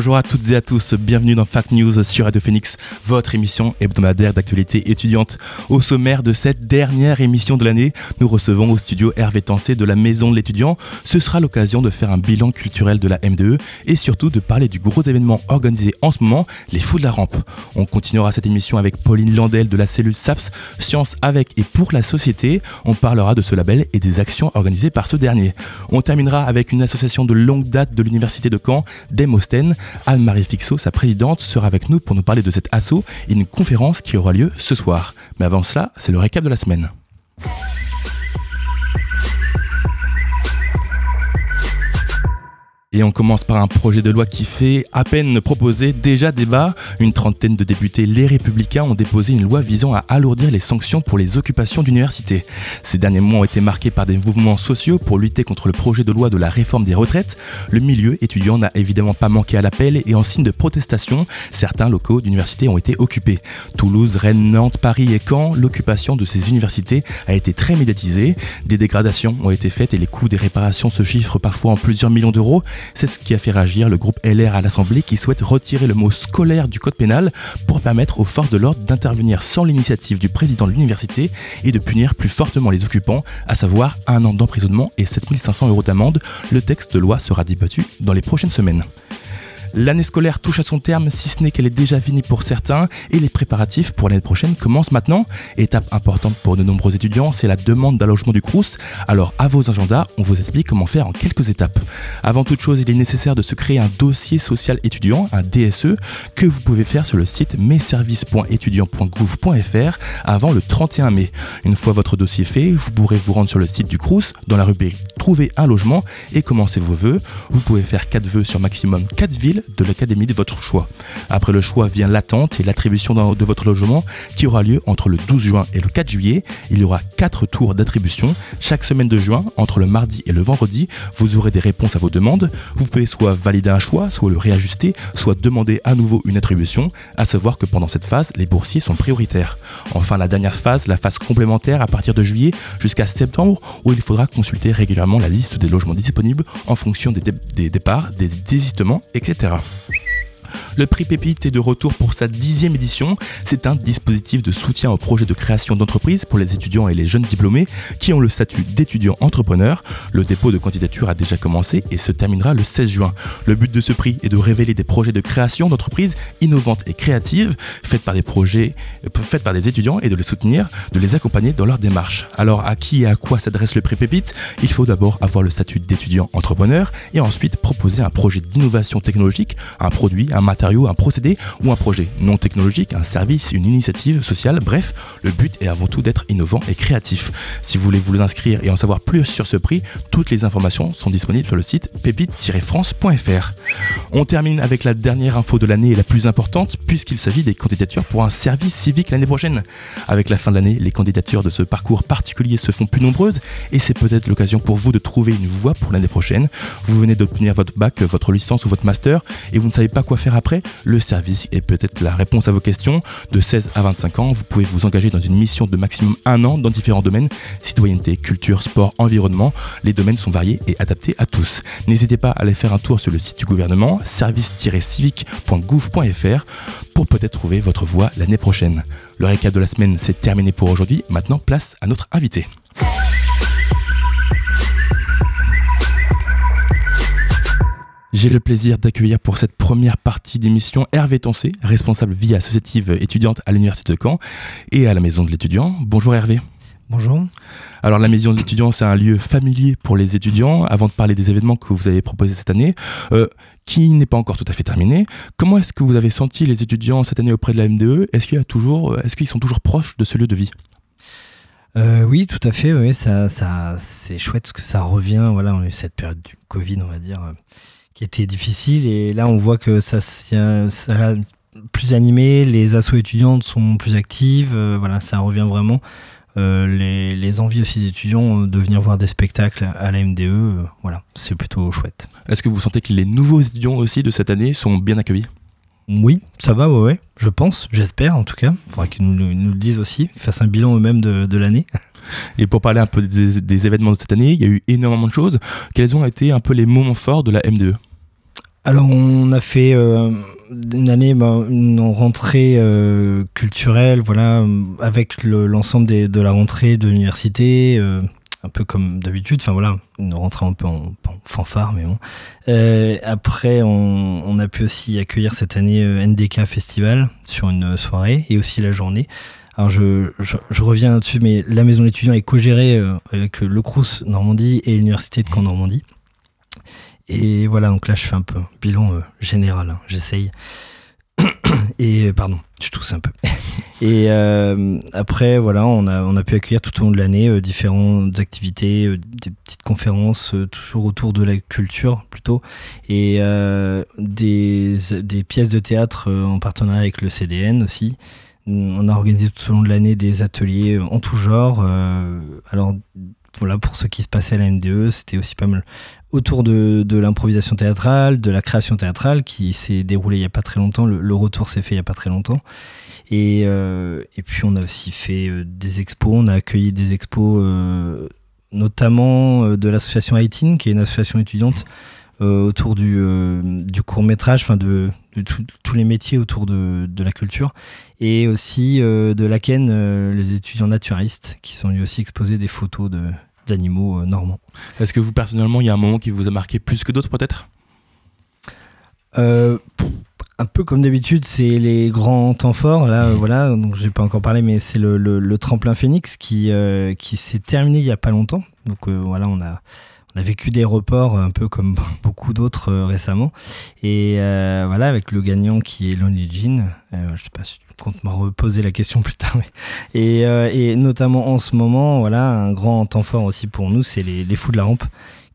Bonjour à toutes et à tous, bienvenue dans Fact News sur Radio Phoenix, votre émission hebdomadaire d'actualité étudiante. Au sommaire de cette dernière émission de l'année, nous recevons au studio Hervé Tancé de la Maison de l'étudiant. Ce sera l'occasion de faire un bilan culturel de la MDE et surtout de parler du gros événement organisé en ce moment, les Fous de la Rampe. On continuera cette émission avec Pauline Landel de la cellule SAPS, Science avec et pour la société. On parlera de ce label et des actions organisées par ce dernier. On terminera avec une association de longue date de l'Université de Caen, Demosthène. Anne-Marie Fixot, sa présidente, sera avec nous pour nous parler de cet assaut et une conférence qui aura lieu ce soir. Mais avant cela, c'est le récap de la semaine. Et on commence par un projet de loi qui fait à peine proposer déjà débat. Une trentaine de députés Les Républicains ont déposé une loi visant à alourdir les sanctions pour les occupations d'universités. Ces derniers mois ont été marqués par des mouvements sociaux pour lutter contre le projet de loi de la réforme des retraites. Le milieu étudiant n'a évidemment pas manqué à l'appel et en signe de protestation, certains locaux d'universités ont été occupés. Toulouse, Rennes, Nantes, Paris et Caen, l'occupation de ces universités a été très médiatisée. Des dégradations ont été faites et les coûts des réparations se chiffrent parfois en plusieurs millions d'euros. C'est ce qui a fait réagir le groupe LR à l'Assemblée qui souhaite retirer le mot scolaire du code pénal pour permettre aux forces de l'ordre d'intervenir sans l'initiative du président de l'université et de punir plus fortement les occupants, à savoir un an d'emprisonnement et 7500 euros d'amende. Le texte de loi sera débattu dans les prochaines semaines. L'année scolaire touche à son terme, si ce n'est qu'elle est déjà finie pour certains, et les préparatifs pour l'année prochaine commencent maintenant. Étape importante pour de nombreux étudiants, c'est la demande d'allogement du Crous. Alors à vos agendas, on vous explique comment faire en quelques étapes. Avant toute chose, il est nécessaire de se créer un dossier social étudiant, un DSE, que vous pouvez faire sur le site messervices.étudiant.gouv.fr avant le 31 mai. Une fois votre dossier fait, vous pourrez vous rendre sur le site du Crous, dans la rubrique Trouver un logement et commencer vos vœux. Vous pouvez faire 4 vœux sur maximum 4 villes de l'académie de votre choix. Après le choix vient l'attente et l'attribution de votre logement qui aura lieu entre le 12 juin et le 4 juillet. Il y aura 4 tours d'attribution. Chaque semaine de juin, entre le mardi et le vendredi, vous aurez des réponses à vos demandes. Vous pouvez soit valider un choix, soit le réajuster, soit demander à nouveau une attribution. À savoir que pendant cette phase, les boursiers sont prioritaires. Enfin, la dernière phase, la phase complémentaire à partir de juillet jusqu'à septembre, où il faudra consulter régulièrement la liste des logements disponibles en fonction des, dé- des départs, des désistements, etc. ciao. Le prix Pépite est de retour pour sa dixième édition. C'est un dispositif de soutien au projet de création d'entreprise pour les étudiants et les jeunes diplômés qui ont le statut d'étudiant entrepreneur. Le dépôt de candidature a déjà commencé et se terminera le 16 juin. Le but de ce prix est de révéler des projets de création d'entreprises innovantes et créatives faites par des projets, euh, faites par des étudiants et de les soutenir, de les accompagner dans leur démarche. Alors à qui et à quoi s'adresse le prix Pépite? Il faut d'abord avoir le statut d'étudiant entrepreneur et ensuite proposer un projet d'innovation technologique, un produit, un matériau, un procédé ou un projet non technologique, un service, une initiative sociale. Bref, le but est avant tout d'être innovant et créatif. Si vous voulez vous inscrire et en savoir plus sur ce prix, toutes les informations sont disponibles sur le site pépite-france.fr. On termine avec la dernière info de l'année et la plus importante puisqu'il s'agit des candidatures pour un service civique l'année prochaine. Avec la fin de l'année, les candidatures de ce parcours particulier se font plus nombreuses et c'est peut-être l'occasion pour vous de trouver une voie pour l'année prochaine. Vous venez d'obtenir votre bac, votre licence ou votre master et vous ne savez pas quoi faire après, le service est peut-être la réponse à vos questions. De 16 à 25 ans, vous pouvez vous engager dans une mission de maximum un an dans différents domaines, citoyenneté, culture, sport, environnement. Les domaines sont variés et adaptés à tous. N'hésitez pas à aller faire un tour sur le site du gouvernement, service-civique.gouv.fr, pour peut-être trouver votre voie l'année prochaine. Le récap de la semaine, c'est terminé pour aujourd'hui. Maintenant, place à notre invité. J'ai le plaisir d'accueillir pour cette première partie d'émission Hervé Toncé, responsable vie associative étudiante à l'Université de Caen et à la Maison de l'étudiant. Bonjour Hervé. Bonjour. Alors la Maison de l'étudiant, c'est un lieu familier pour les étudiants. Avant de parler des événements que vous avez proposés cette année, euh, qui n'est pas encore tout à fait terminé, comment est-ce que vous avez senti les étudiants cette année auprès de la MDE Est-ce qu'il y a toujours, est-ce qu'ils sont toujours proches de ce lieu de vie? Euh, oui, tout à fait. Oui, ça, ça, c'est chouette parce que ça revient. Voilà, on a eu cette période du Covid, on va dire, qui était difficile. Et là, on voit que ça, ça, plus animé. Les assos étudiantes sont plus actives. euh, voilà, ça revient vraiment. Euh, les, les envies aussi des étudiants euh, de venir voir des spectacles à la MDE, euh, voilà, c'est plutôt chouette. Est-ce que vous sentez que les nouveaux étudiants aussi de cette année sont bien accueillis? Oui, ça va, ouais, ouais, je pense, j'espère en tout cas. Il faudra qu'ils nous, le- nous le disent aussi, qu'ils fassent un bilan eux-mêmes de, de l'année. Et pour parler un peu des, événements de cette année, il y a eu énormément de choses. Quels ont été un peu les moments forts de la E MDE Alors, on a fait euh, une année, ben, une rentrée euh, culturelle, voilà, avec le- l'ensemble de la rentrée de l'université, euh, un peu comme d'habitude. Enfin voilà, une rentrée un peu en, fanfare, mais bon. Après, on, on a pu aussi accueillir cette année NDK Festival sur une soirée et aussi la journée. Alors je, je, je reviens là-dessus, mais la maison d'étudiants est co-gérée euh, avec le Crous Normandie et l'université de Caen Normandie. Et voilà, donc là je fais un peu un bilan euh, général, hein, j'essaye. Et euh, pardon, je tousse un peu. Et euh, après, voilà, on a, on a pu accueillir tout au long de l'année euh, différentes activités, des petites conférences, toujours autour de la culture plutôt, et des, des pièces de théâtre en partenariat avec le CDN aussi. On a organisé tout au long de l'année des ateliers euh, en tout genre. euh, alors voilà, pour ce qui se passait à la MDE, c'était aussi pas mal autour de, l'improvisation théâtrale, de la création théâtrale qui s'est déroulée il n'y a pas très longtemps. Le, retour s'est fait il n'y a pas très longtemps. Et, euh, et puis on a aussi fait des expos, on a accueilli des expos notamment de l'association Haïtine, qui est une association étudiante euh, autour du, euh, du court métrage, enfin de, de tout- tous les métiers autour de, de la culture, et aussi euh, de l'AKEN, euh, les étudiants naturalistes, qui sont lui aussi exposés des photos de- d'animaux euh, normands. Est-ce que vous, personnellement, il y a un moment qui vous a marqué plus que d'autres, peut-être? Euh, un peu comme d'habitude, c'est les grands temps forts. Là, euh, voilà, donc j'ai pas encore parlé, mais c'est le, le- le tremplin Phoenix qui, euh, qui s'est terminé il y a pas longtemps. Donc euh, voilà, on a, on a vécu des reports un peu comme beaucoup d'autres euh, récemment. Et euh, voilà, avec le gagnant qui est Lonely Jean. Euh, je sais pas si tu comptes me reposer la question plus tard. mais- Et, euh, et notamment en ce moment, voilà, un grand temps fort aussi pour nous, c'est les, les Fous de la Rampe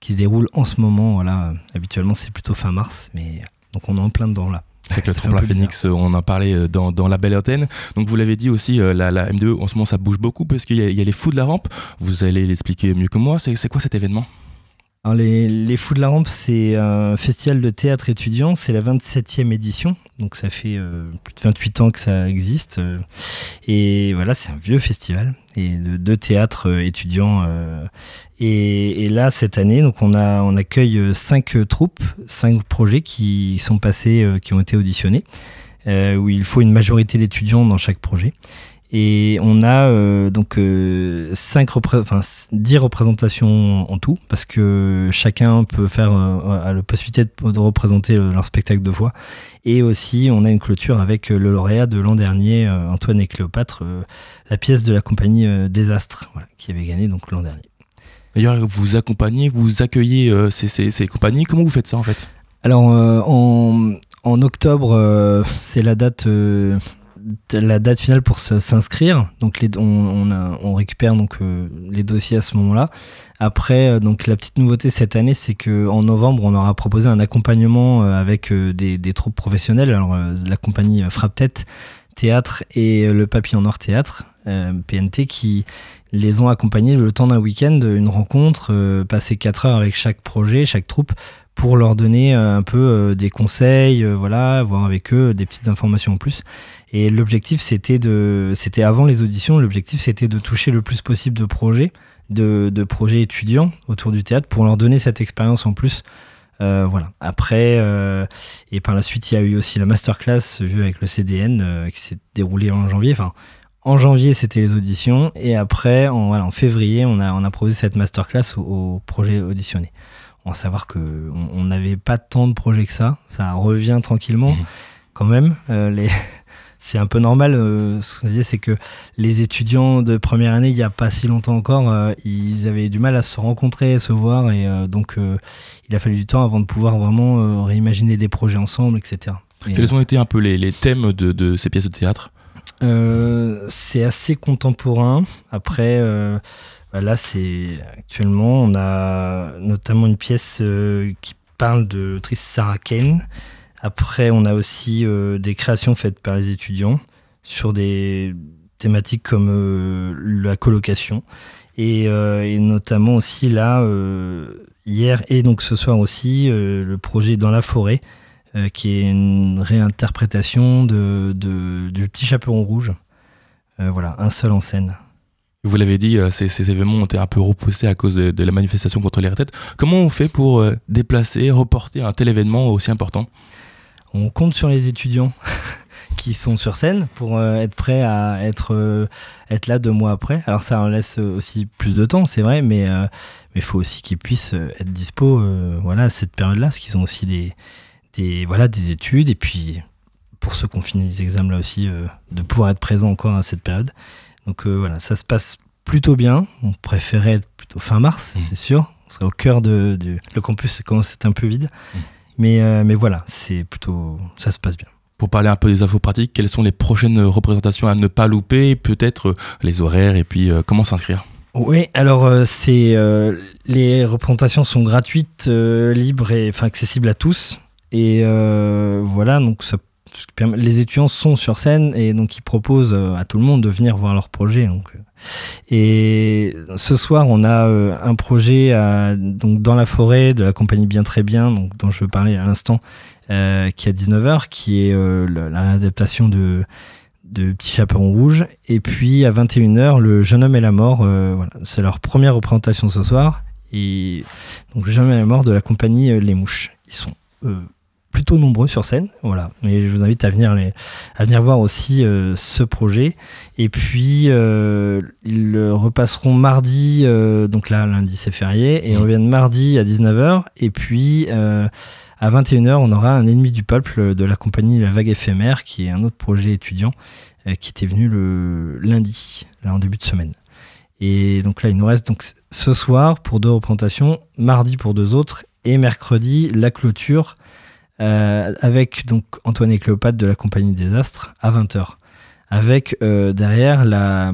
qui se déroulent en ce moment. Voilà, habituellement c'est plutôt fin mars, mais donc on est en plein dedans là. C'est que le tremplin Phoenix, on en parlait dans, dans la belle antenne. Donc vous l'avez dit aussi, la, la M2, en ce moment, ça bouge beaucoup parce qu'il y, y a les fous de la rampe. Vous allez l'expliquer mieux que moi. C'est quoi cet événement? Les, Fous de la Rampe, c'est un festival de théâtre étudiant, c'est la 27e édition, donc ça fait euh, plus de 28 ans que ça existe. euh, et voilà, c'est un vieux festival et de, théâtre euh, étudiant. et, là, cette année, on, accueille euh, cinq euh, troupes, cinq projets qui sont passés, qui ont été auditionnés, où il faut une majorité d'étudiants dans chaque projet. Et on a euh, donc euh, cinq repré- enfin, s- 10 représentations en tout, parce que chacun peut faire euh, a la possibilité de, de représenter euh, leur spectacle deux fois. Et aussi, on a une clôture avec le lauréat de l'an dernier, Antoine et Cléopâtre, la pièce de la compagnie Désastre, voilà, qui avait gagné donc l'an dernier. D'ailleurs, vous accompagnez, vous accueillez euh, ces, ces- ces compagnies. Comment vous faites ça en fait? Alors euh, en, en octobre, euh, c'est la date, la date finale pour s'inscrire. Donc on, récupère donc euh, les dossiers à ce moment-là. Après, euh, donc la petite nouveauté cette année, c'est que en novembre, on aura proposé un accompagnement euh, avec des, troupes professionnelles. Alors la compagnie Frappe Tête Théâtre et le Papillon Noir Théâtre PNT qui les ont accompagnés le temps d'un week-end, une rencontre, passer 4 heures avec chaque projet, chaque troupe, pour leur donner un peu des conseils, voilà, voir avec eux des petites informations en plus. Et l'objectif, c'était de, c'était avant les auditions, l'objectif, c'était de toucher le plus possible de projets, de, de projets étudiants autour du théâtre pour leur donner cette expérience en plus. Euh, voilà. Après, euh, et par la suite, il y a eu aussi la masterclass vue avec le CDN euh, qui s'est déroulée en janvier. Enfin, en janvier, c'était les auditions. Et après, en, voilà, en février, on a, on a proposé cette masterclass au, au projet auditionné. On va savoir que on on n'avait pas tant de projets que ça. Ça revient tranquillement Mhm. quand même. Les... C'est un peu normal. euh, ce qu'on disait, c'est que les étudiants de première année, il n'y a pas si longtemps encore, euh, ils avaient du mal à se rencontrer, à se voir. Et euh, donc, euh, il a fallu du temps avant de pouvoir vraiment réimaginer des projets ensemble, etc. Et, Quels ont été un peu les, les thèmes de, de ces pièces de théâtre? C'est assez contemporain. Après, bah là, c'est actuellement, on a notamment une pièce qui parle de l'autrice Sarah Kane. Après, on a aussi euh, des créations faites par les étudiants sur des thématiques comme euh, la colocation. Et, euh, et notamment aussi là, hier et donc ce soir aussi, le projet Dans la forêt, qui est une réinterprétation de, du Petit Chaperon Rouge. Voilà, un seul en scène. Vous l'avez dit, ces, événements ont été un peu repoussés à cause de, la manifestation contre les retraites. Comment on fait pour déplacer, reporter un tel événement aussi important? On compte sur les étudiants qui sont sur scène pour euh, être prêts à être, euh, être là deux mois après. Alors ça en laisse euh, aussi plus de temps, c'est vrai, mais euh, il faut aussi qu'ils puissent être dispo voilà, à cette période-là, parce qu'ils ont aussi des, des, voilà, des études, et puis pour ceux qui ont fini les examens là aussi, de pouvoir être présent encore à cette période. Donc voilà, ça se passe plutôt bien. On préférait être plutôt fin mars, Mhm. c'est sûr. On serait au cœur de, du- le campus commence à être un peu vide. Mhm. Mais, euh, mais voilà, c'est plutôt ça se passe bien. Pour parler un peu des infos pratiques, quelles sont les prochaines représentations à ne pas louper Peut-être euh, les horaires et puis euh, comment s'inscrire? Oui, alors euh, c'est euh, les représentations sont gratuites, euh, libres et enfin accessibles à tous. Et voilà, donc ça, les étudiants sont sur scène et donc ils proposent euh, à tout le monde de venir voir leur projet. Euh. et ce soir, on a euh, un projet dans la forêt de la compagnie Bien Très Bien, dont je parlais à l'instant, qui est à 19h, qui est la- l'adaptation de Petit Chaperon Rouge. Et puis à 21h, Le Jeune Homme et la Mort. C'est leur première représentation ce soir. Et donc Le Jeune Homme et la Mort de la compagnie Les Mouches. Ils sont plutôt nombreux sur scène. Voilà. Mais je vous invite à venir, les, à venir voir aussi euh, ce projet. Et puis euh, ils repasseront mardi. euh, donc là, lundi, c'est férié. Et ils Mhm. reviennent mardi à 19h. Et puis. à 21h, on aura un ennemi du peuple de la compagnie La Vague éphémère, qui est un autre projet étudiant qui était venu le lundi, là en début de semaine. Et donc là, il nous reste donc ce soir pour deux représentations, mardi pour deux autres, et mercredi la clôture euh, avec donc Antoine et Cléopâtre de la compagnie des Astres à 20h, avec euh, derrière la,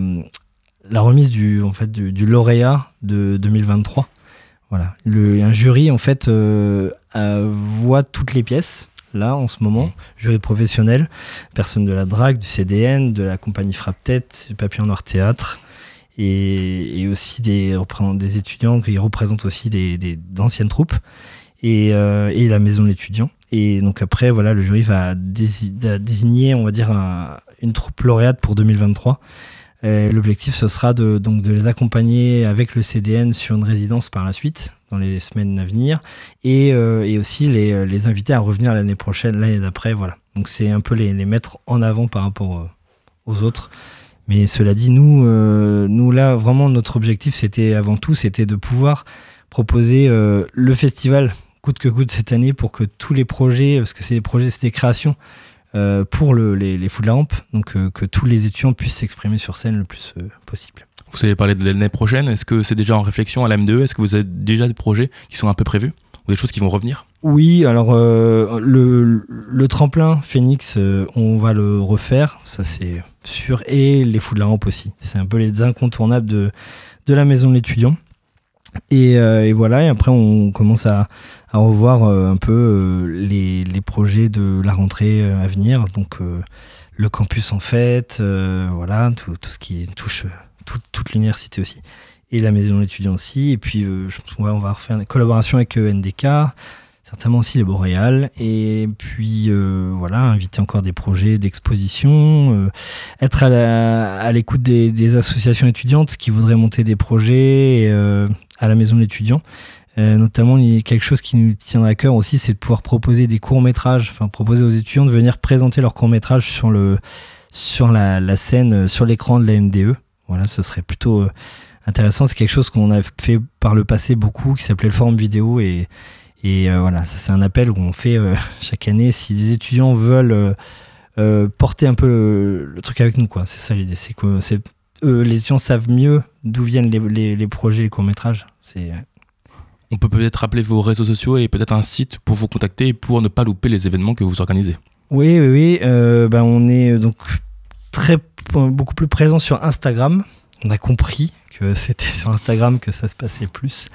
la remise du, en fait, du, du lauréat de 2023. Voilà, le, un jury en fait euh, voit toutes les pièces là en ce moment, jury professionnel, personnes de la drague, du CDN, de la compagnie Frappe Tête, du Papillon Noir Théâtre, et, et aussi des, des étudiants qui représentent aussi des, des- d'anciennes troupes, et, euh, et la maison de l'étudiant. Et donc après, voilà, le jury va désigner, on va dire, un- une troupe lauréate pour 2023. Euh, L'objectif, ce sera de, donc de les accompagner avec le CDN sur une résidence par la suite, dans les semaines à venir, et, euh, et aussi les, les inviter à revenir l'année prochaine, l'année d'après. Voilà. Donc c'est un peu les, mettre en avant par rapport euh, aux autres. Mais cela dit, nous, euh, nous là, vraiment, notre objectif, c'était avant tout, c'était de pouvoir proposer euh, le festival coûte que coûte cette année pour que tous les projets, parce que c'est des projets, c'est des créations euh, pour le, les, les fous de la rampe, donc euh, que tous les étudiants puissent s'exprimer sur scène le plus euh, possible. Vous avez parlé de l'année prochaine. Est-ce que c'est déjà en réflexion à la M2 Est-ce que vous avez déjà des projets qui sont un peu prévus? Ou des choses qui vont revenir? Oui, alors le, le tremplin Phoenix, on va le refaire, ça c'est sûr, et les fous de la rampe aussi. C'est un peu les incontournables de, de la maison de l'étudiant. Et, euh, et voilà, et après on commence à, à revoir euh, un peu euh, les, les projets de la rentrée à venir. Donc le campus en euh, voilà, tout, tout ce qui touche tout- toute l'université aussi. Et la maison de l'étudiant aussi. Et puis on va refaire une collaboration avec NDK, certainement aussi les Boréal. Et puis voilà, inviter encore des projets d'exposition, être à l'écoute des, associations étudiantes qui voudraient monter des projets à la maison de l'étudiant. Euh, notamment, il y a quelque chose qui nous tiendra à cœur aussi, c'est de pouvoir proposer des courts-métrages, enfin proposer aux étudiants de venir présenter leurs courts-métrages sur, le, sur la, scène, euh, sur l'écran de la MDE. Voilà, ce serait plutôt euh, intéressant. C'est quelque chose qu'on a fait par le passé beaucoup, qui s'appelait le forum vidéo. Et, et voilà, ça c'est un appel qu'on fait chaque année. Si des étudiants veulent porter un peu le, truc avec nous, quoi. C'est ça l'idée. C'est, eux, les étudiants savent mieux d'où viennent les, les, les projets, les courts-métrages. C'est On peut peut-être rappeler vos réseaux sociaux et peut-être un site pour vous contacter pour ne pas louper les événements que vous organisez. Oui, oui, oui. euh, ben, on est euh, donc très, beaucoup plus présent sur Instagram. On a compris que c'était sur Instagram que ça se passait plus.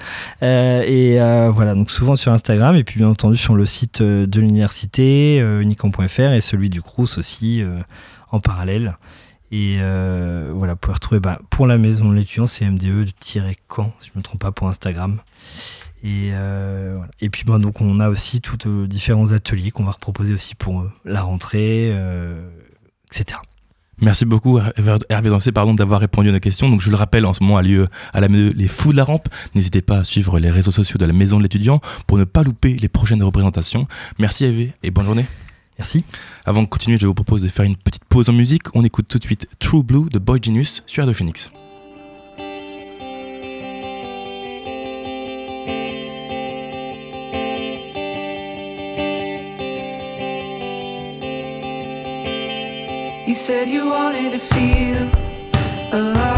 Euh, et euh, voilà, donc souvent sur Instagram, et puis bien entendu sur le site euh, de l'université, euh, unicamp.fr, et celui du Crous aussi euh, en parallèle. Et euh, voilà, vous pouvez retrouver bah, pour la maison de l'étudiant, c'est MDE-camp, si je ne me trompe pas, pour Instagram. Et, euh, et puis bah, donc on a aussi tous euh, différents ateliers qu'on va reproposer aussi pour euh, la rentrée, etc. Merci beaucoup Hervé Dancé pardon, d'avoir répondu à nos questions. Donc je le rappelle, en ce moment a lieu à la les Fous de la Rampe. N'hésitez pas à suivre les réseaux sociaux de la Maison de l'étudiant pour ne pas louper les prochaines représentations. Merci Hervé et bonne journée. Merci. Avant de continuer, je vous propose de faire une petite pause en musique. On écoute tout de suite True Blue de Boy Genius sur Radio Phoenix. You said you wanted to feel alive,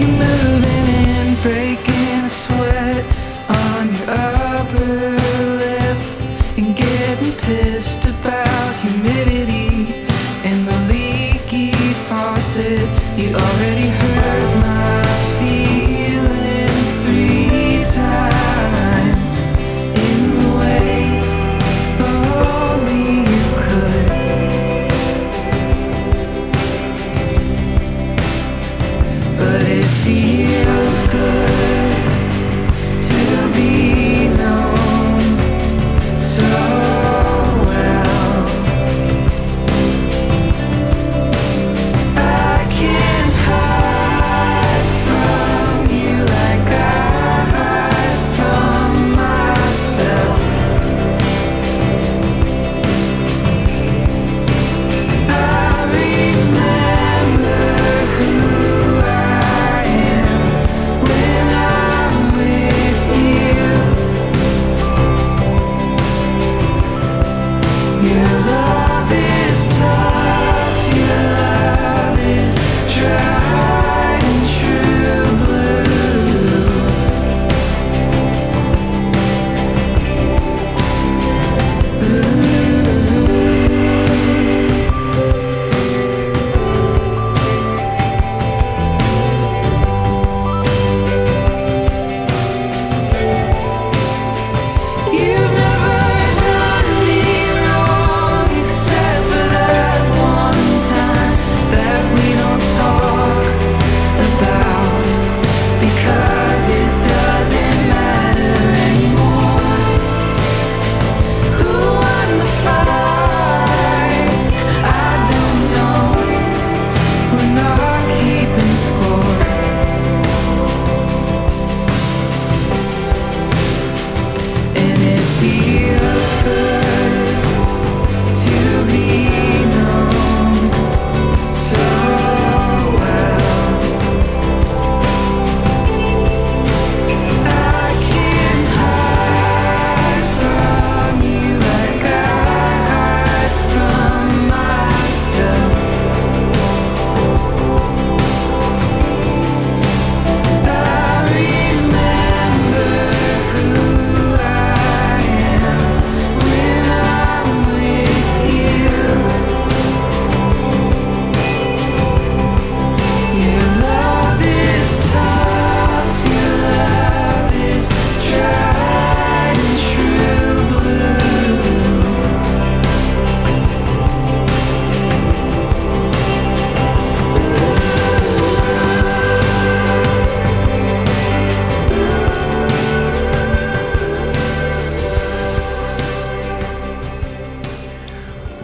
you moving and breaking.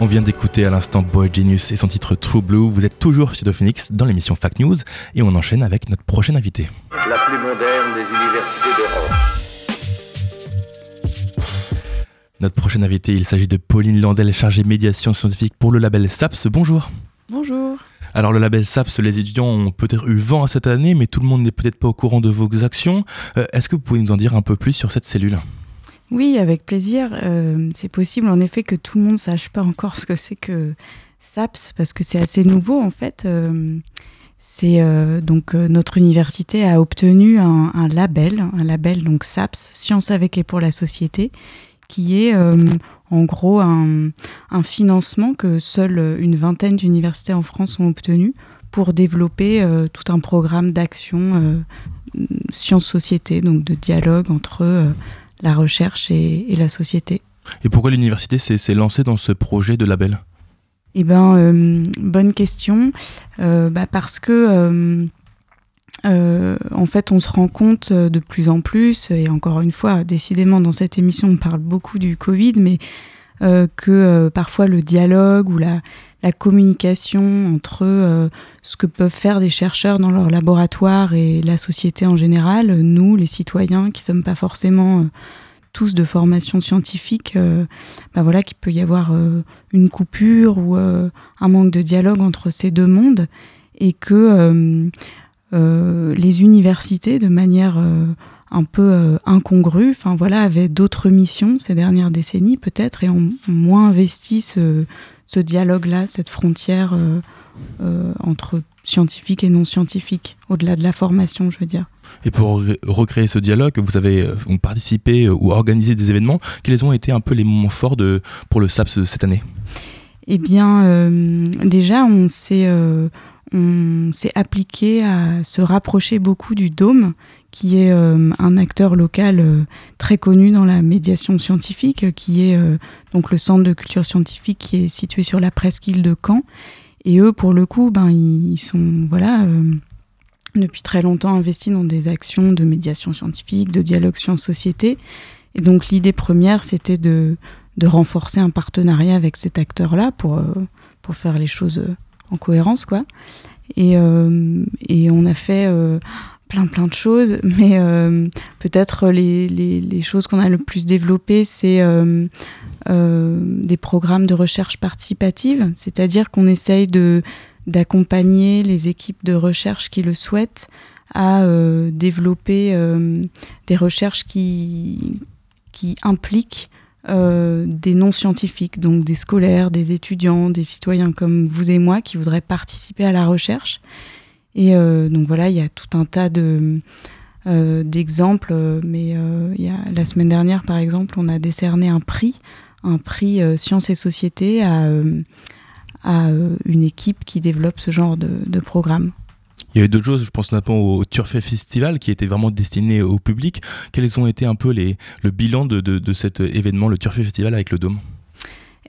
On vient d'écouter à l'instant Boy Genius et son titre True Blue. Vous êtes toujours sur The Phoenix dans l'émission Fact News et on enchaîne avec notre prochain invité. La plus moderne des universités d'Europe. Notre prochain invité, il s'agit de Pauline Landel, chargée médiation scientifique pour le label SAPS. Bonjour. Bonjour. Alors le label SAPS, les étudiants ont peut-être eu vent à cette année, mais tout le monde n'est peut-être pas au courant de vos actions. Euh, Est-ce que vous pouvez nous en dire un peu plus sur cette cellule? Oui, avec plaisir. Euh, c'est possible en effet que tout le monde ne sache pas encore ce que c'est que SAPS, parce que c'est assez nouveau en fait. Euh, c'est euh, donc notre université a obtenu un, label, un label donc SAPS, Science avec et pour la société, qui est en gros un, financement que seule une vingtaine d'universités en France ont obtenu pour développer tout un programme d'action science-société, donc de dialogue entre la recherche et, et la société. Et pourquoi l'université s'est lancée dans ce projet de label? Eh ben, euh, bonne question. Euh, bah, parce que, euh, en fait, on se rend compte de plus en plus, et encore une fois, décidément, dans cette émission, on parle beaucoup du Covid, mais que parfois le dialogue ou la, la communication entre euh, ce que peuvent faire des chercheurs dans leur laboratoire et la société en général, nous, les citoyens, qui sommes pas forcément euh, tous de formation scientifique, euh, bah voilà qu'il peut y avoir euh, une coupure ou un manque de dialogue entre ces deux mondes et que les universités, de manière un peu euh, incongrue, enfin voilà, avaient d'autres missions ces dernières décennies peut-être et ont moins investi ce, ce dialogue-là, cette frontière euh, euh, entre scientifique et non scientifique, au-delà de la formation, je veux dire. Et pour re- recréer ce dialogue, vous avez euh, participé ou organisé des événements. Quels ont été un peu les moments forts de, pour le SAPS cette année? Eh bien, euh, déjà, on s'est euh, on s'est appliqué à se rapprocher beaucoup du Dôme, qui est euh, un acteur local euh, très connu dans la médiation scientifique, euh, qui est donc le centre de culture scientifique qui est situé sur la presqu'île de Caen. Et eux, pour le coup, ben, ils sont voilà depuis très longtemps investis dans des actions de médiation scientifique, de dialogue science-société. Et donc l'idée première, c'était de, renforcer un partenariat avec cet acteur-là pour, pour faire les choses en cohérence, quoi. Et, et on a fait plein plein de choses, mais euh, peut-être les, les, choses qu'on a le plus développées, c'est euh, euh, des programmes de recherche participative, c'est-à-dire qu'on essaye de d'accompagner les équipes de recherche qui le souhaitent à développer des recherches qui, qui impliquent des non-scientifiques, donc des scolaires, des étudiants, des citoyens comme vous et moi qui voudraient participer à la recherche. Et euh, donc voilà, il y a tout un tas de euh, d'exemples, euh, mais il y a, la semaine dernière, par exemple, on a décerné un prix, un prix Sciences et Société à, à une équipe qui développe ce genre de, de programme. Il y a eu d'autres choses, je pense notamment au Turfet Festival qui était vraiment destiné au public. Quels ont été un peu les, le bilan de, de, de cet événement, le Turfet Festival avec le Dôme?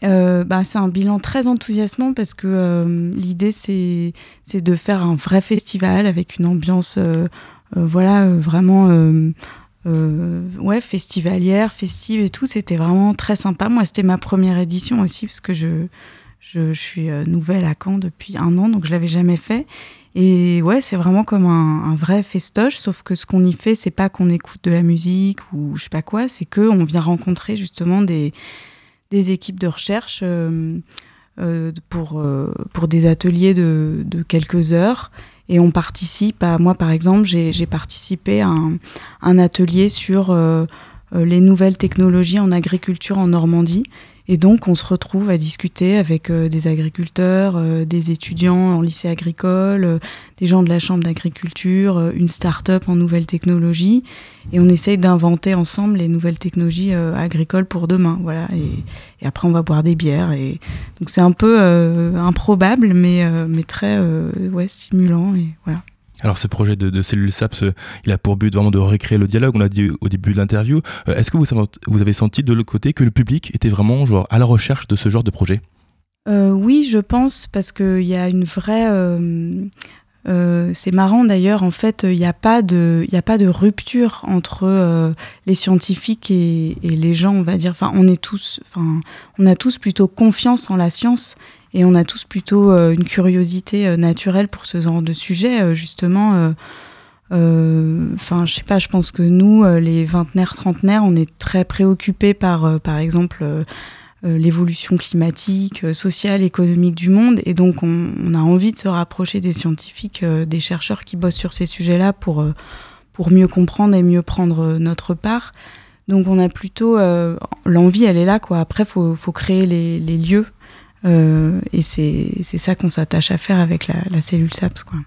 Euh, bah, c'est un bilan très enthousiasmant parce que euh, l'idée c'est de faire un vrai festival avec une ambiance euh, euh, voilà vraiment ouais festivalière festive et tout. C'était vraiment très sympa. Moi c'était ma première édition aussi parce que je je, suis nouvelle à Caen depuis un an donc je l'avais jamais fait. Et ouais c'est vraiment comme un, un vrai festoche sauf que ce qu'on y fait c'est pas qu'on écoute de la musique ou je sais pas quoi c'est que on vient rencontrer justement des des équipes de recherche euh, euh, pour, euh, pour des ateliers de, de quelques heures. Et on participe à, moi par exemple, j'ai participé à un, un atelier sur les nouvelles technologies en agriculture en Normandie. Et donc on se retrouve à discuter avec euh, des agriculteurs, euh, des étudiants en lycée agricole, euh, des gens de la chambre d'agriculture, une start-up en nouvelles technologies. Et on essaye d'inventer ensemble les nouvelles technologies agricoles pour demain. Voilà. Et, après, on va boire des bières. Et... Donc c'est un peu improbable, mais, très stimulant. Et voilà. Alors ce projet de, de cellule SAPS, euh, il a pour but vraiment de recréer le dialogue, on l'a dit au début de l'interview. Euh, Est-ce que vous, avez senti de l'autre côté que le public était vraiment à la recherche de ce genre de projet? Euh, oui, je pense, parce qu'il y a une vraie, c'est marrant d'ailleurs, en fait, il n'y a, pas de- y a pas de rupture entre les scientifiques et, et les gens, on va dire. Enfin, on est tous, enfin, on a tous plutôt confiance en la science et on a tous plutôt euh, une curiosité euh, naturelle pour ce genre de sujet, euh, justement. Enfin, je sais pas, je pense que nous, les vingtenaires, trentenaires, on est très préoccupés par, par exemple, l'évolution climatique, sociale, économique du monde. Et donc, on, a envie de se rapprocher des scientifiques, des chercheurs qui bossent sur ces sujets-là pour, pour mieux comprendre et mieux prendre notre part. Donc, on a plutôt l'envie, elle est là, quoi. Après, faut, faut créer les lieux. Euh, et c'est ça qu'on s'attache à faire avec la, cellule SAPS, quoi.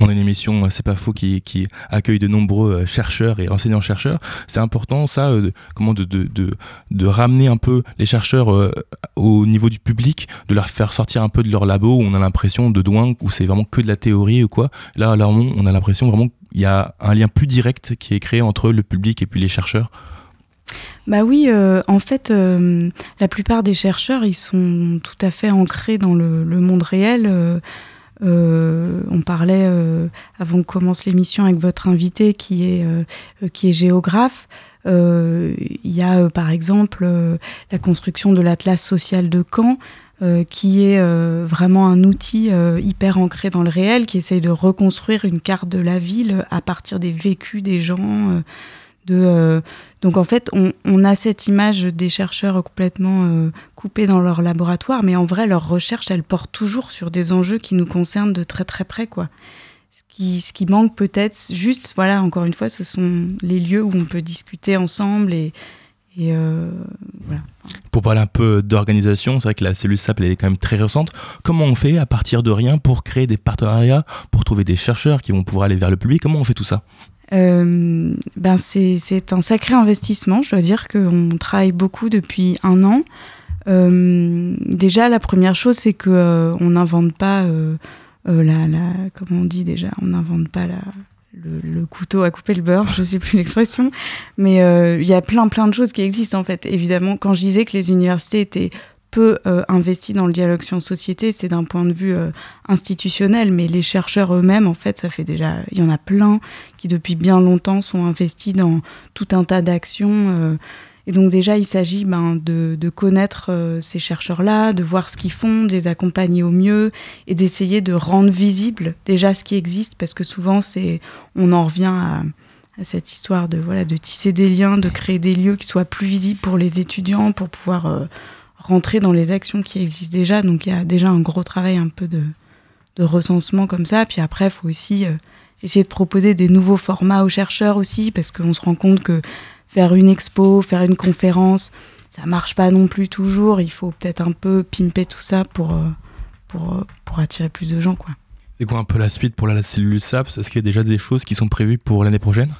On a une émission, euh, c'est pas faux, qui, accueille de nombreux euh, chercheurs et enseignants-chercheurs. C'est important, ça, comment de, de, ramener un peu les chercheurs au niveau du public, de leur faire sortir un peu de leur labo où on a l'impression de Douin où c'est vraiment que de la théorie ou quoi. Là, à Lormont, on a l'impression vraiment qu'il y a un lien plus direct qui est créé entre le public et puis les chercheurs. Bah oui, euh, en fait, euh, la plupart des chercheurs, ils sont tout à fait ancrés dans le, le monde réel. Euh, euh, on parlait euh, avant qu'on commence l'émission avec votre invité qui est, euh, qui est géographe. Il y a par exemple la construction de l'Atlas social de Caen, euh, qui est euh, vraiment un outil euh, hyper ancré dans le réel, qui essaye de reconstruire une carte de la ville à partir des vécus des gens. Euh, donc en fait, on, a cette image des chercheurs complètement euh, coupés dans leur laboratoire, mais en vrai, leur recherche, elle porte toujours sur des enjeux qui nous concernent de très très près, quoi. Ce qui, manque peut-être, juste, voilà, encore une fois, ce sont les lieux où on peut discuter ensemble et euh, voilà. Pour parler un peu d'organisation, c'est vrai que la cellule SAP elle est quand même très récente. Comment on fait à partir de rien pour créer des partenariats, pour trouver des chercheurs qui vont pouvoir aller vers le public? Comment on fait tout ça? Euh, ben c'est un sacré investissement. Je dois dire qu'on travaille beaucoup depuis un an. Euh, déjà, la première chose, c'est que euh, on n'invente pas la, la, comment on dit déjà, on n'invente pas la, le, couteau à couper le beurre, je sais plus l'expression, mais il y a plein plein de choses qui existent en fait. Évidemment, quand je disais que les universités étaient peu euh, investis dans le dialogue science-société, c'est d'un point de vue euh, institutionnel, mais les chercheurs eux-mêmes, en fait, ça fait déjà, il y en a plein qui depuis bien longtemps sont investis dans tout un tas d'actions. euh, et donc déjà, il s'agit ben, de, connaître ces chercheurs-là, de voir ce qu'ils font, de les accompagner au mieux et d'essayer de rendre visible déjà ce qui existe, parce que souvent, c'est, on en revient à, cette histoire de, voilà, de tisser des liens, de créer des lieux qui soient plus visibles pour les étudiants, pour pouvoir rentrer dans les actions qui existent déjà. Donc il y a déjà un gros travail un peu de, de recensement comme ça. Puis après, il faut aussi euh, essayer de proposer des nouveaux formats aux chercheurs aussi, parce qu'on se rend compte que faire une expo, faire une conférence, ça marche pas non plus toujours. Il faut peut-être un peu pimper tout ça pour, euh, pour, euh, pour attirer plus de gens. Quoi. C'est quoi un peu la suite pour la cellule SAPS Est-ce qu'il y a déjà des choses qui sont prévues pour l'année prochaine?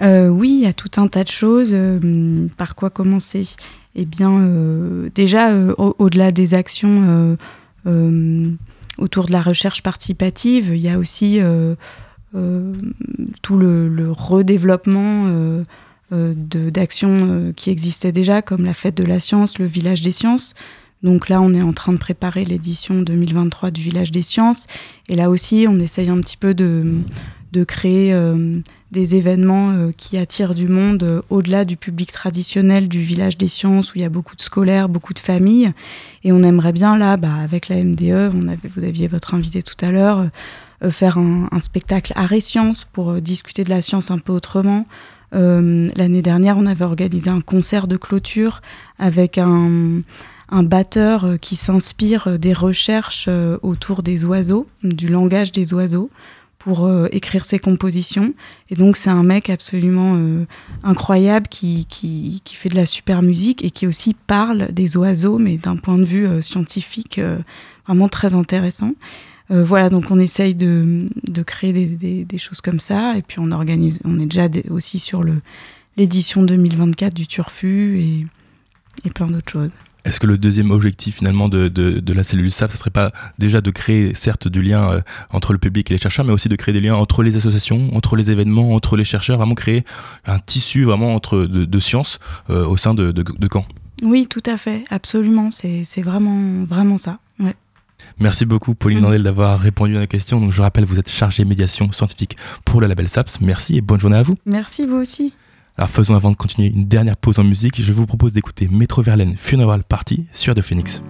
Euh, oui, il y a tout un tas de choses. euh, par quoi commencer? Eh bien, euh, déjà, euh, au- au-delà des actions euh, autour de la recherche participative, il y a aussi tout le, redéveloppement d'actions qui existaient déjà, comme la fête de la science, le village des sciences. Donc là, on est en train de préparer l'édition 2023 du village des sciences. Et là aussi, on essaye un petit peu de, créer des événements euh, qui attirent du monde euh, au-delà du public traditionnel du village des sciences où il y a beaucoup de scolaires, beaucoup de familles. Et on aimerait bien là, bah, avec la MDE, on avait, vous aviez votre invité tout à l'heure, euh, faire un, un spectacle art et sciences pour discuter de la science un peu autrement. L'année dernière, on avait organisé un concert de clôture avec un, batteur qui s'inspire des recherches autour des oiseaux, du langage des oiseaux pour euh, écrire ses compositions. Et donc, c'est un mec absolument euh, incroyable qui, qui, qui fait de la super musique et qui aussi parle des oiseaux, mais d'un point de vue euh, scientifique euh, vraiment très intéressant. Euh, voilà, donc on essaye de, de créer des, des, des choses comme ça. Et puis, on organise, on est déjà aussi sur l'édition 2024 du Turfu et, et plein d'autres choses. Est-ce que le deuxième objectif finalement de, de, de la cellule SAP, ce serait pas déjà de créer certes du lien euh, entre le public et les chercheurs, mais aussi de créer des liens entre les associations, entre les événements, entre les chercheurs, vraiment créer un tissu vraiment entre de, de sciences euh, au sein de, de, Caen Oui, tout à fait, absolument. C'est vraiment, vraiment ça. Ouais. Merci beaucoup Pauline. Landel d'avoir répondu à la question. Donc, je rappelle, vous êtes chargée médiation scientifique pour le label SAPS. Merci et bonne journée à vous. Merci vous aussi. Alors faisons avant de continuer une dernière pause en musique, je vous propose d'écouter Metro Verlaine Funeral Party sur The Phoenix.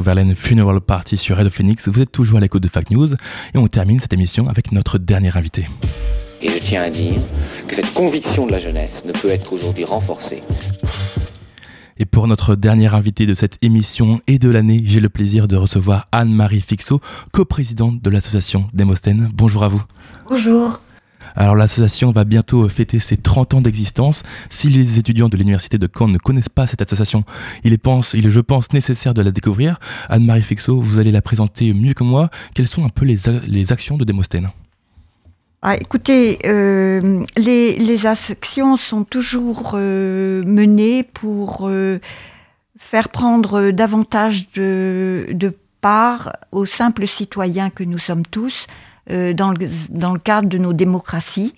Verlaine Funeral Party sur Radio Phoenix. Vous êtes toujours à l'écoute de Fact News et on termine cette émission avec notre dernier invité. Et je tiens à dire que cette conviction de la jeunesse ne peut être aujourd'hui renforcée Et pour notre dernier invité de cette émission et de l'année, j'ai le plaisir de recevoir Anne-Marie Fixot, coprésidente de l'association Démosthène. Bonjour à vous. Bonjour. Alors l'association va bientôt fêter ses 30 ans d'existence. Si les étudiants de l'université de Caen ne connaissent pas cette association, il est, il est je pense nécessaire de la découvrir. Anne-Marie Fixot, vous allez la présenter mieux que moi. Quelles sont un peu les, les actions de Démosthène Ah, écoutez, euh, les, les actions sont toujours euh, menées pour euh, faire prendre davantage de, de part aux simples citoyens que nous sommes tous euh, dans, le, cadre de nos démocraties.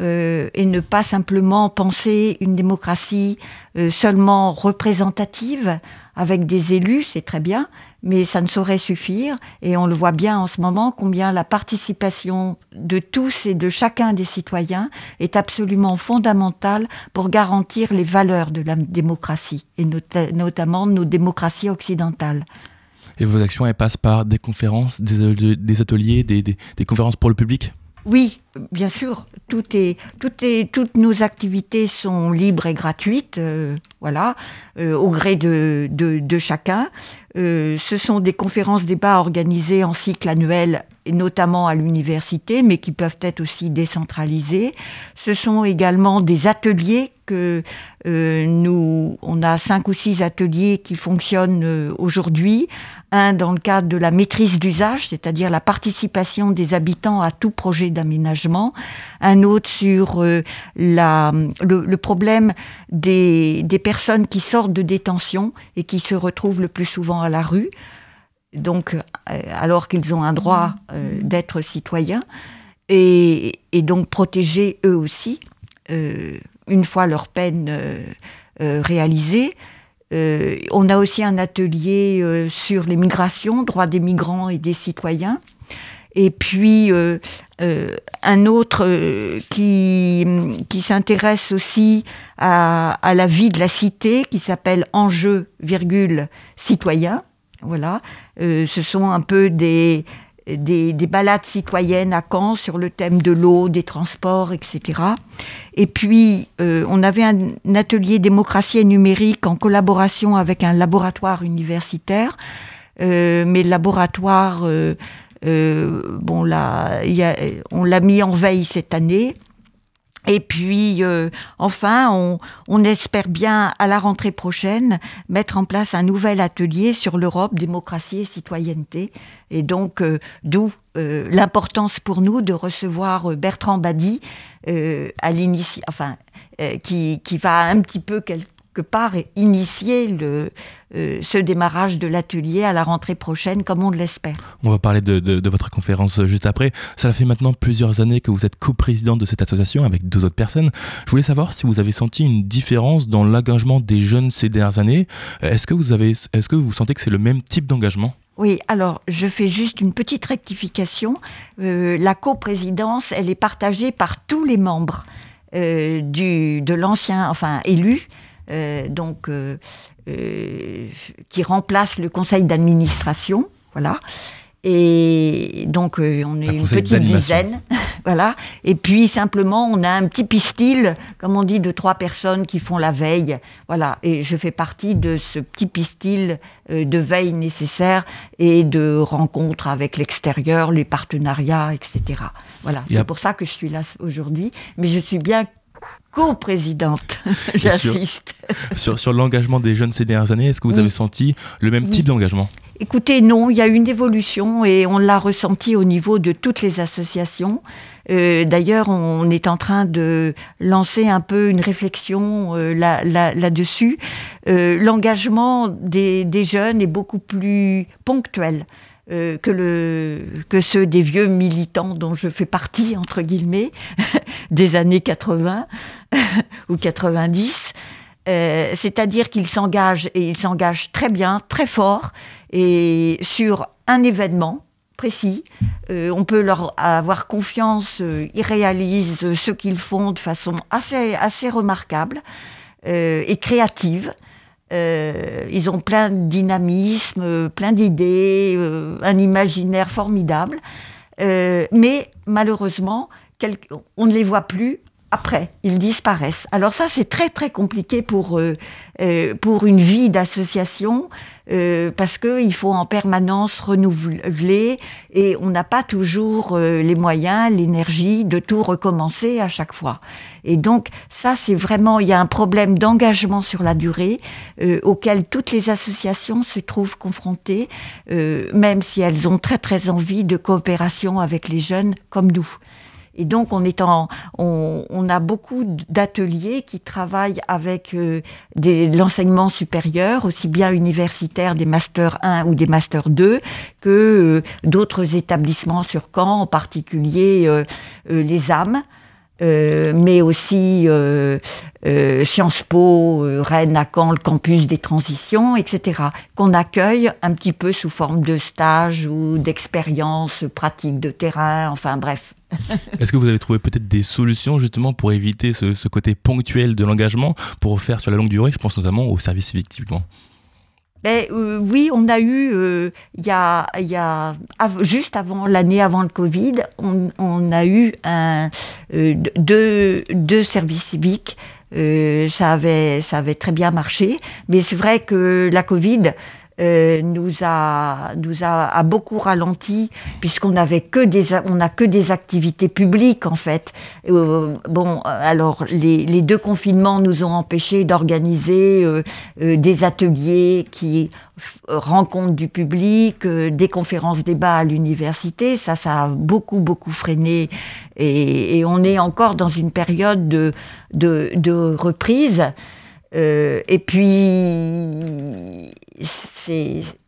Euh, et ne pas simplement penser une démocratie euh, seulement représentative avec des élus, c'est très bien, mais ça ne saurait suffire. Et on le voit bien en ce moment combien la participation de tous et de chacun des citoyens est absolument fondamentale pour garantir les valeurs de la démocratie, et not notamment nos démocraties occidentales. Et vos actions, elles passent par des conférences, des, des ateliers, des, conférences pour le public oui, bien sûr. Tout est, tout est, toutes nos activités sont libres et gratuites, euh, voilà, euh, au gré de, chacun. Euh, ce sont des conférences débats organisées en cycle annuel, notamment à l'université, mais qui peuvent être aussi décentralisées. Ce sont également des ateliers que euh, nous, on a cinq ou six ateliers qui fonctionnent euh, aujourd'hui. Un dans le cadre de la maîtrise d'usage, c'est-à-dire la participation des habitants à tout projet d'aménagement. Un autre sur euh, la, le, le, problème des, des personnes qui sortent de détention et qui se retrouvent le plus souvent à la rue. Donc, alors qu'ils ont un droit euh, d'être citoyens et, et, donc protégés eux aussi. Euh, une fois leur peine euh, euh, réalisée. Euh, on a aussi un atelier euh, sur les migrations, droits des migrants et des citoyens. Et puis euh, un autre qui, qui s'intéresse aussi à, à, la vie de la cité, qui s'appelle Enjeu, virgule, citoyen. Voilà, ce sont un peu des, des, des, balades citoyennes à Caen sur le thème de l'eau, des transports, etc. Et puis, euh, on avait un, un, atelier démocratie et numérique en collaboration avec un laboratoire universitaire. Euh, mais le laboratoire, euh, euh bon, là, y a, on l'a mis en veille cette année. Et puis, euh, enfin, on, on, espère bien, à la rentrée prochaine, mettre en place un nouvel atelier sur l'Europe, démocratie et citoyenneté. Et donc, euh, d'où euh, l'importance pour nous de recevoir euh, Bertrand Badi, euh, à enfin, qui, qui, va un petit peu quelque part initier le, euh, ce démarrage de l'atelier à la rentrée prochaine, comme on l'espère. On va parler de, de, de, votre conférence juste après. Cela fait maintenant plusieurs années que vous êtes coprésidente de cette association avec deux autres personnes. Je voulais savoir si vous avez senti une différence dans l'engagement des jeunes ces dernières années. Est-ce que vous avez, est-ce que vous sentez que c'est le même type d'engagement? Oui, alors je fais juste une petite rectification. Euh, la coprésidence, elle est partagée par tous les membres euh, du, de l'ancien, enfin élu, donc euh, euh, qui remplace le conseil d'administration, voilà. Et donc euh, on est une petite dizaine, voilà. Et puis simplement on a un petit pistil, comme on dit, de trois personnes qui font la veille, voilà. Et je fais partie de ce petit pistil euh, de veille nécessaire et de rencontres avec l'extérieur, les partenariats, etc. Voilà. C'est pour ça que je suis là aujourd'hui, mais je suis bien co-présidente, j'insiste. Sur, sur, sur l'engagement des jeunes ces dernières années, est-ce que vous oui. avez senti le même oui. type d'engagement? Écoutez, non, il y a une évolution et on l'a ressenti au niveau de toutes les associations. Euh, D'ailleurs, on est en train de lancer un peu une réflexion euh, là-dessus. Là, là euh, L'engagement des, des, jeunes est beaucoup plus ponctuel. Euh, que, le, que ceux des vieux militants dont je fais partie, entre guillemets, des années 80 ou 90. Euh, C'est-à-dire qu'ils s'engagent, et ils s'engagent très bien, très fort, et sur un événement précis. Euh, on peut leur avoir confiance, euh, ils réalisent ce qu'ils font de façon assez, assez remarquable euh, et créative. Euh, ils ont plein de dynamisme, plein d'idées, euh, un imaginaire formidable. Euh, mais malheureusement, on ne les voit plus après, ils disparaissent. Alors ça, c'est très très compliqué pour, euh, euh, pour une vie d'association, euh, parce qu'il faut en permanence renouveler, et on n'a pas toujours euh, les moyens, l'énergie de tout recommencer à chaque fois. Et donc ça, c'est vraiment, il y a un problème d'engagement sur la durée, auquel toutes les associations se trouvent confrontées, même si elles ont très très envie de coopération avec les jeunes comme nous. Et donc, on, a beaucoup d'ateliers qui travaillent avec euh, des- l'enseignement supérieur, aussi bien universitaire, des Masters 1 ou des Masters 2, que euh, d'autres établissements sur Caen, en particulier euh, les âmes. Euh, mais aussi euh, euh, Sciences Po, Rennes, à Caen, le campus des transitions, etc., qu'on accueille un petit peu sous forme de stage ou d'expérience pratique de terrain, enfin bref. Est-ce que vous avez trouvé peut-être des solutions justement pour éviter ce, ce côté ponctuel de l'engagement, pour faire sur la longue durée Je pense notamment au service civique typiquement? Ben, euh, oui, on a eu, euh, y a, y a juste avant l'année avant le Covid, on, on a eu un, euh, deux, deux services civiques. Euh, ça, avait, ça avait très bien marché. Mais c'est vrai que la Covid euh, nous, a, nous a, a beaucoup ralenti, puisqu'on n'avait que des, a- on n'a que des activités publiques, en fait. Euh, bon, alors, les, les deux confinements nous ont empêchés d'organiser euh, euh, des ateliers qui rencontrent du public, euh, des conférences débats à l'université. Ça, ça a beaucoup, beaucoup freiné. Et, et on est encore dans une période de, de, de reprise. Euh, et puis,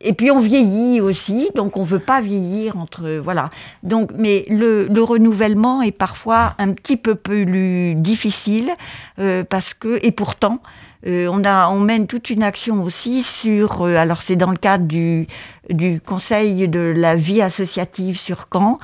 et puis on vieillit aussi, donc on veut pas vieillir entre voilà. Donc, mais le, le renouvellement est parfois un petit peu plus difficile euh, parce que et pourtant. euh, on, a, on mène toute une action aussi sur, euh, alors c'est dans le cadre du, du Conseil de la vie associative sur Caen,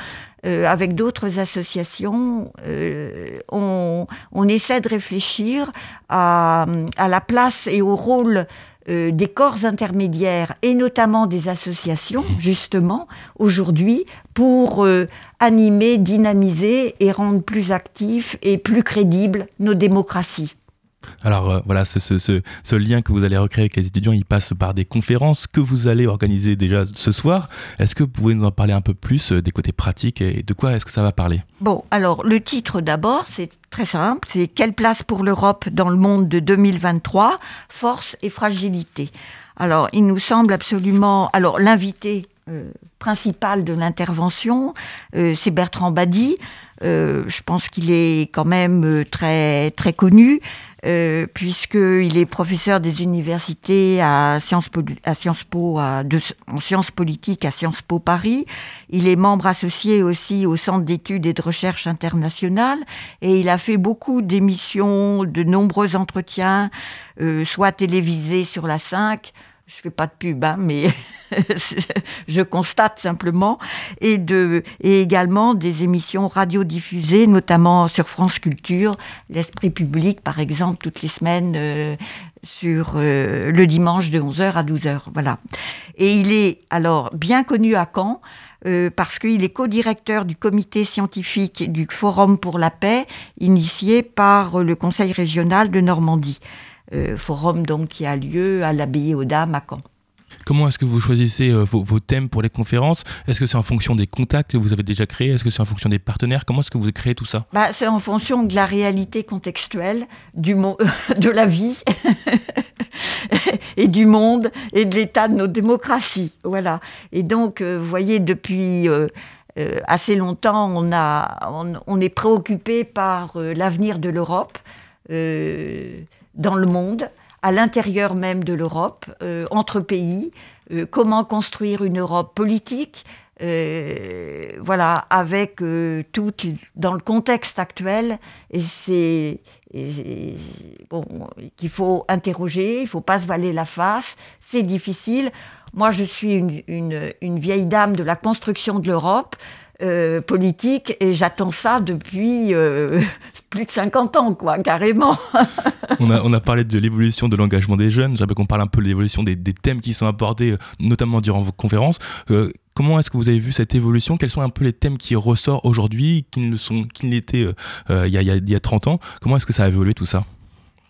euh, avec d'autres associations, euh, on, on essaie de réfléchir à, à la place et au rôle euh, des corps intermédiaires et notamment des associations, justement, aujourd'hui, pour euh, animer, dynamiser et rendre plus actifs et plus crédibles nos démocraties. Alors euh, voilà, ce, lien que vous allez recréer avec les étudiants, il passe par des conférences que vous allez organiser déjà ce soir. Est-ce que vous pouvez nous en parler un peu plus euh, des côtés pratiques et de quoi est-ce que ça va parler? Bon, alors le titre d'abord, c'est très simple, c'est Quelle place pour l'Europe dans le monde de 2023 Force et fragilité. Alors, il nous semble absolument... Alors, l'invité euh, principal de l'intervention, euh, c'est Bertrand Badi. Euh, je pense qu'il est quand même euh, très, très connu. Euh, puisqu'il est professeur des universités à Sciences Po, à Sciences Po à, de- en sciences politiques à Sciences Po Paris. Il est membre associé aussi au Centre d'études et de recherche internationale et il a fait beaucoup d'émissions, de nombreux entretiens, euh, soit télévisés sur la 5, je fais pas de pub, hein, mais je constate simplement, et, de, et également des émissions radiodiffusées, notamment sur France Culture, l'Esprit public, par exemple, toutes les semaines, euh, sur euh, le dimanche de 11h à 12h. Voilà. Et il est alors bien connu à Caen. euh, parce qu'il est co-directeur du comité scientifique du Forum pour la paix, initié par le Conseil régional de Normandie. Euh, forum donc qui a lieu à l'abbaye aux Dames à Caen. Comment est-ce que vous choisissez euh, vos, vos thèmes pour les conférences? Est-ce que c'est en fonction des contacts que vous avez déjà créés? Est-ce que c'est en fonction des partenaires? Comment est-ce que vous créez tout ça? Bah, c'est en fonction de la réalité contextuelle du de la vie et du monde et de l'état de nos démocraties. Voilà. Et donc, euh, vous voyez, depuis euh, euh, assez longtemps, on, a, on, on est préoccupé par euh, l'avenir de l'Europe euh, dans le monde, à l'intérieur même de l'Europe, euh, entre pays. euh, comment construire une Europe politique euh, voilà, avec euh, tout dans le contexte actuel, et c'est bon, qu'il faut interroger, il faut pas se valer la face, c'est difficile. Moi, je suis une, une, une vieille dame de la construction de l'Europe euh, politique, et j'attends ça depuis euh, plus de 50 ans, quoi, carrément. on, a, on a parlé de l'évolution de l'engagement des jeunes. J'aimerais qu'on parle un peu de l'évolution des, des thèmes qui sont abordés, euh, notamment durant vos conférences. Euh, comment est-ce que vous avez vu cette évolution? Quels sont un peu les thèmes qui ressortent aujourd'hui, qui ne le sont, qui l'étaient il y, a, il y a- il y a 30 ans? Comment est-ce que ça a évolué tout ça?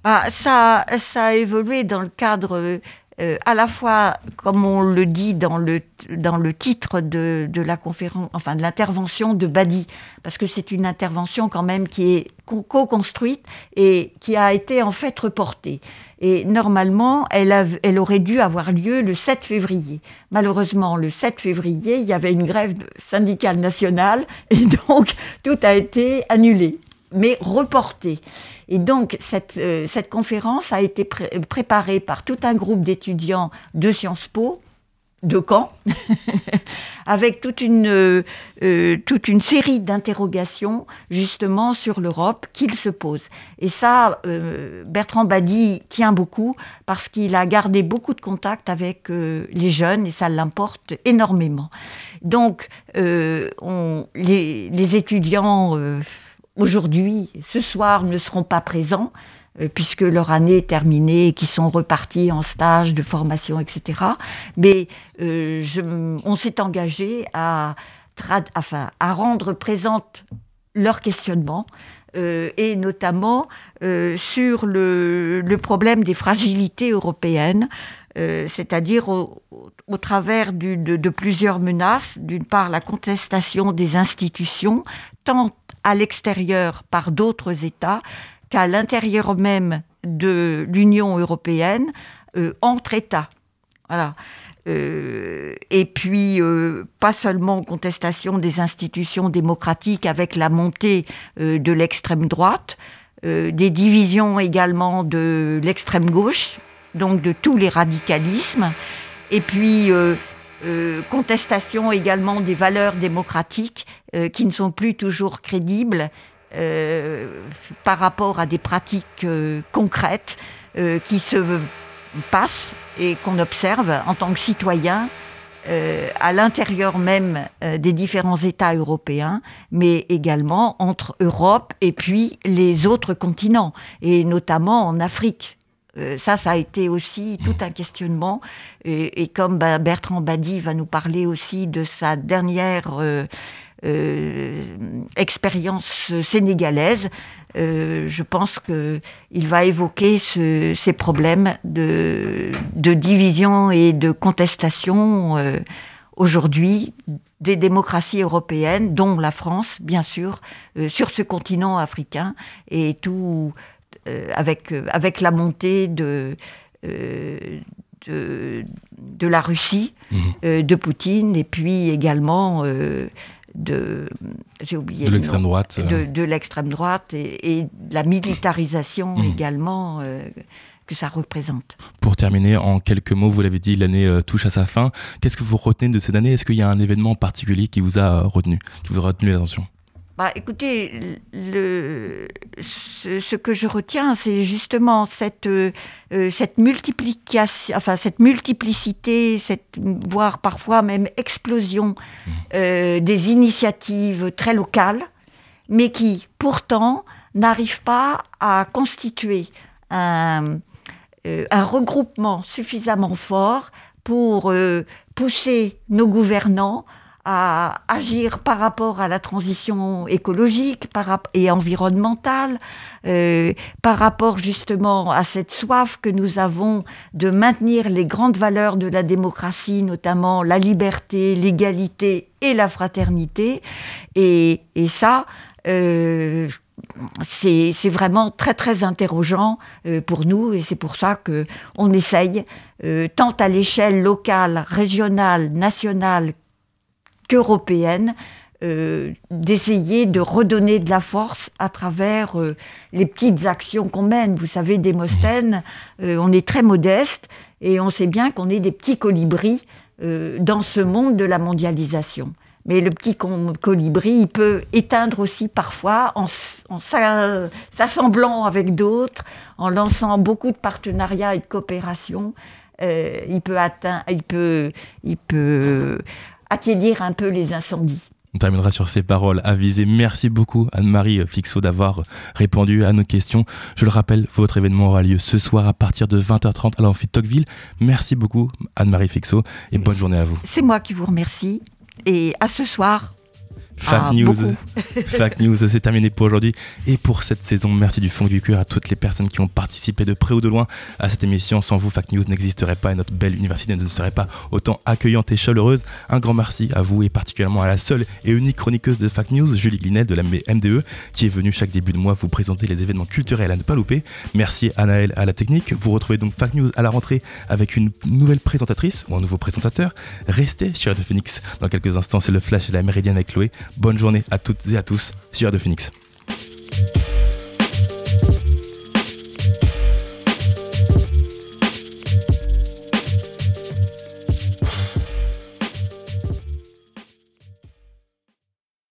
Ah, ça, ça a évolué dans le cadre euh, à la fois, comme on le dit dans le, dans le titre de, de la conférence, enfin de l'intervention de Badi, parce que c'est une intervention quand même qui est co-construite et qui a été en fait reportée. Et normalement, elle, a, elle aurait dû avoir lieu le 7 février. Malheureusement, le 7 février, il y avait une grève syndicale nationale et donc tout a été annulé, mais reporté. Et donc, cette, euh, cette conférence a été pré préparée par tout un groupe d'étudiants de Sciences Po, de Caen, avec toute une, euh, euh, toute une série d'interrogations justement sur l'Europe qu'il se pose. Et ça, Bertrand Badi tient beaucoup parce qu'il a gardé beaucoup de contacts avec les jeunes et ça l'importe énormément. Donc, on, les, les, étudiants aujourd'hui, ce soir, ne seront pas présents euh, puisque leur année est terminée et qu'ils sont repartis en stage de formation, etc. Mais euh, je, on s'est engagé à, enfin, à rendre présente leurs questionnements euh, et notamment euh, sur le, le, problème des fragilités européennes, euh, c'est-à-dire au, au, travers du, de, plusieurs menaces. D'une part, la contestation des institutions, tant à l'extérieur par d'autres États qu'à l'intérieur même de l'Union européenne, euh, entre États. Voilà. Euh, et puis, euh, pas seulement contestation des institutions démocratiques avec la montée euh, de l'extrême droite, euh, des divisions également de l'extrême gauche, donc de tous les radicalismes, et puis euh, contestation également des valeurs démocratiques qui ne sont plus toujours crédibles par rapport à des pratiques concrètes qui se passent et qu'on observe en tant que citoyen euh, à l'intérieur même euh, des différents États européens, mais également entre Europe et puis les autres continents, et notamment en Afrique. Euh, ça, ça a été aussi tout un questionnement. Et, et comme bah, Bertrand Badi va nous parler aussi de sa dernière euh, euh, expérience sénégalaise, euh, je pense qu'il va évoquer ce, ces problèmes de, de, division et de contestation euh, aujourd'hui des démocraties européennes, dont la France, bien sûr, sur ce continent africain, et tout avec, avec la montée de, euh, de, de, la Russie, mmh. de Poutine, et puis également de j'ai oublié de l'extrême droite de, de l'extrême droite et, et, la militarisation mmh. également euh, que ça représente. Pour terminer, en quelques mots, vous l'avez dit, l'année euh, touche à sa fin. Qu'est-ce que vous retenez de cette année? Est-ce qu'il y a un événement particulier qui vous a retenu, qui vous a retenu l'attention? Bah, écoutez, le, ce, ce, que je retiens, c'est justement cette, euh, cette multiplication, enfin cette multiplicité, cette, voire parfois même explosion mmh. euh, des initiatives très locales, mais qui pourtant n'arrivent pas à constituer un, euh, un regroupement suffisamment fort pour euh, pousser nos gouvernants à agir par rapport à la transition écologique et environnementale, euh, par rapport justement à cette soif que nous avons de maintenir les grandes valeurs de la démocratie, notamment la liberté, l'égalité et la fraternité. Et, et ça, euh, c'est vraiment très très interrogeant euh, pour nous et c'est pour ça que on essaye euh, tant à l'échelle locale, régionale, nationale européenne euh, d'essayer de redonner de la force à travers euh, les petites actions qu'on mène. Vous savez, Démosthène, euh, on est très modeste et on sait bien qu'on est des petits colibris dans ce monde de la mondialisation. Mais le petit colibri, il peut éteindre aussi parfois en, en s'assemblant avec d'autres, en lançant beaucoup de partenariats et de coopération. Euh, il peut atteindre, il peut, il peut attiédir un peu les incendies. On terminera sur ces paroles avisées. Merci beaucoup Anne-Marie Fixot d'avoir répondu à nos questions. Je le rappelle, votre événement aura lieu ce soir à partir de 20h30 à l'amphi Tocqueville. Merci beaucoup Anne-Marie Fixot et bonne journée à vous. C'est moi qui vous remercie et à ce soir. Fact Ah, News. Fact News, c'est terminé pour aujourd'hui et pour cette saison. Merci du fond du cœur à toutes les personnes qui ont participé de près ou de loin à cette émission. Sans vous, Fact News n'existerait pas et notre belle université ne serait pas autant accueillante et chaleureuse. Un grand merci à vous et particulièrement à la seule et unique chroniqueuse de Fact News, Julie Glinet de la MDE, qui est venue chaque début de mois vous présenter les événements culturels à ne pas louper. Merci à Naël à la technique. Vous retrouvez donc Fact News à la rentrée avec une nouvelle présentatrice ou un nouveau présentateur. Restez sur Radio Phoenix. Dans quelques instants, c'est le Flash et la Méridienne avec Chloé. Bonne journée à toutes et à tous sur de Phoenix.